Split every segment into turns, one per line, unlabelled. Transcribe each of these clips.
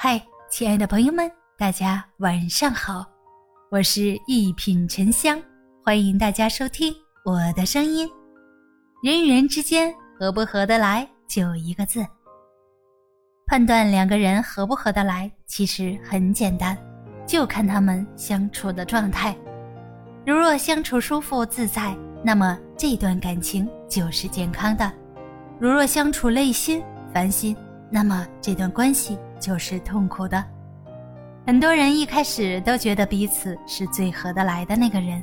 嗨，亲爱的朋友们，大家晚上好，我是一品沉香，欢迎大家收听我的声音。人与人之间合不合得来，就一个字。判断两个人合不合得来，其实很简单，就看他们相处的状态。如若相处舒服自在，那么这段感情就是健康的；如若相处累心烦心，那么这段关系。就是痛苦的。很多人一开始都觉得彼此是最合得来的那个人，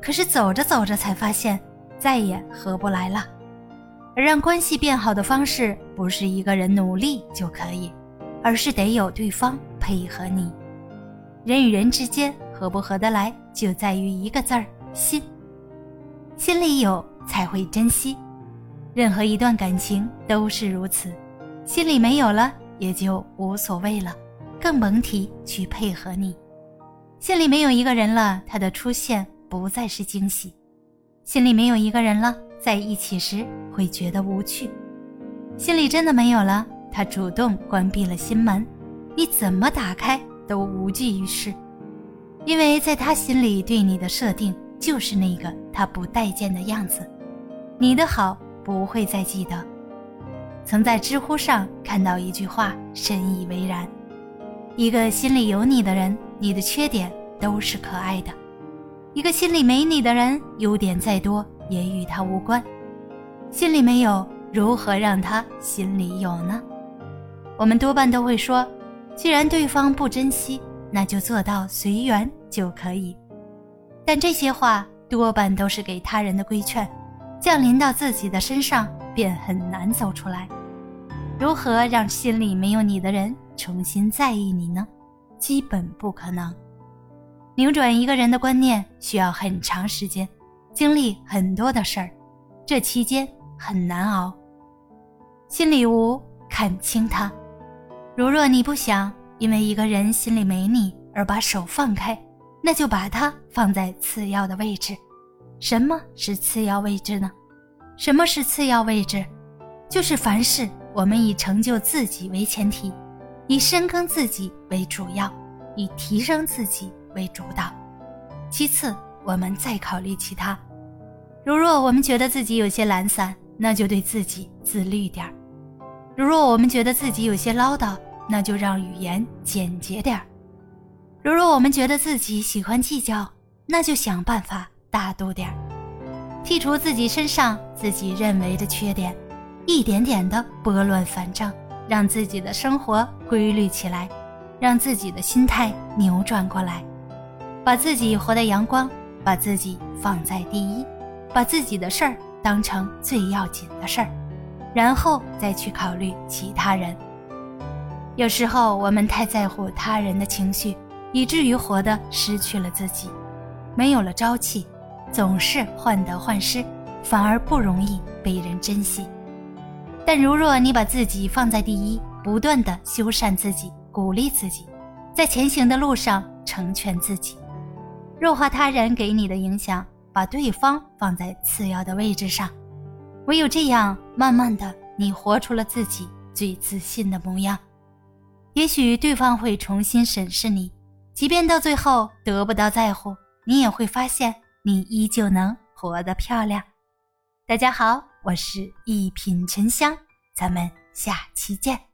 可是走着走着才发现再也合不来了。而让关系变好的方式，不是一个人努力就可以，而是得有对方配合你。人与人之间合不合得来，就在于一个字儿——心。心里有才会珍惜，任何一段感情都是如此。心里没有了。也就无所谓了，更甭提去配合你。心里没有一个人了，他的出现不再是惊喜；心里没有一个人了，在一起时会觉得无趣。心里真的没有了，他主动关闭了心门，你怎么打开都无济于事，因为在他心里对你的设定就是那个他不待见的样子，你的好不会再记得。曾在知乎上看到一句话，深以为然：一个心里有你的人，你的缺点都是可爱的；一个心里没你的人，优点再多也与他无关。心里没有，如何让他心里有呢？我们多半都会说，既然对方不珍惜，那就做到随缘就可以。但这些话多半都是给他人的规劝，降临到自己的身上。便很难走出来。如何让心里没有你的人重新在意你呢？基本不可能。扭转一个人的观念需要很长时间，经历很多的事儿，这期间很难熬。心里无，看清他。如若你不想因为一个人心里没你而把手放开，那就把它放在次要的位置。什么是次要位置呢？什么是次要位置？就是凡事我们以成就自己为前提，以深耕自己为主要，以提升自己为主导。其次，我们再考虑其他。如若我们觉得自己有些懒散，那就对自己自律点儿；如若我们觉得自己有些唠叨，那就让语言简洁点儿；如若我们觉得自己喜欢计较，那就想办法大度点儿。剔除自己身上自己认为的缺点，一点点的拨乱反正，让自己的生活规律起来，让自己的心态扭转过来，把自己活得阳光，把自己放在第一，把自己的事儿当成最要紧的事儿，然后再去考虑其他人。有时候我们太在乎他人的情绪，以至于活得失去了自己，没有了朝气。总是患得患失，反而不容易被人珍惜。但如若你把自己放在第一，不断的修缮自己，鼓励自己，在前行的路上成全自己，弱化他人给你的影响，把对方放在次要的位置上，唯有这样，慢慢的，你活出了自己最自信的模样。也许对方会重新审视你，即便到最后得不到在乎，你也会发现。你依旧能活得漂亮。大家好，我是一品沉香，咱们下期见。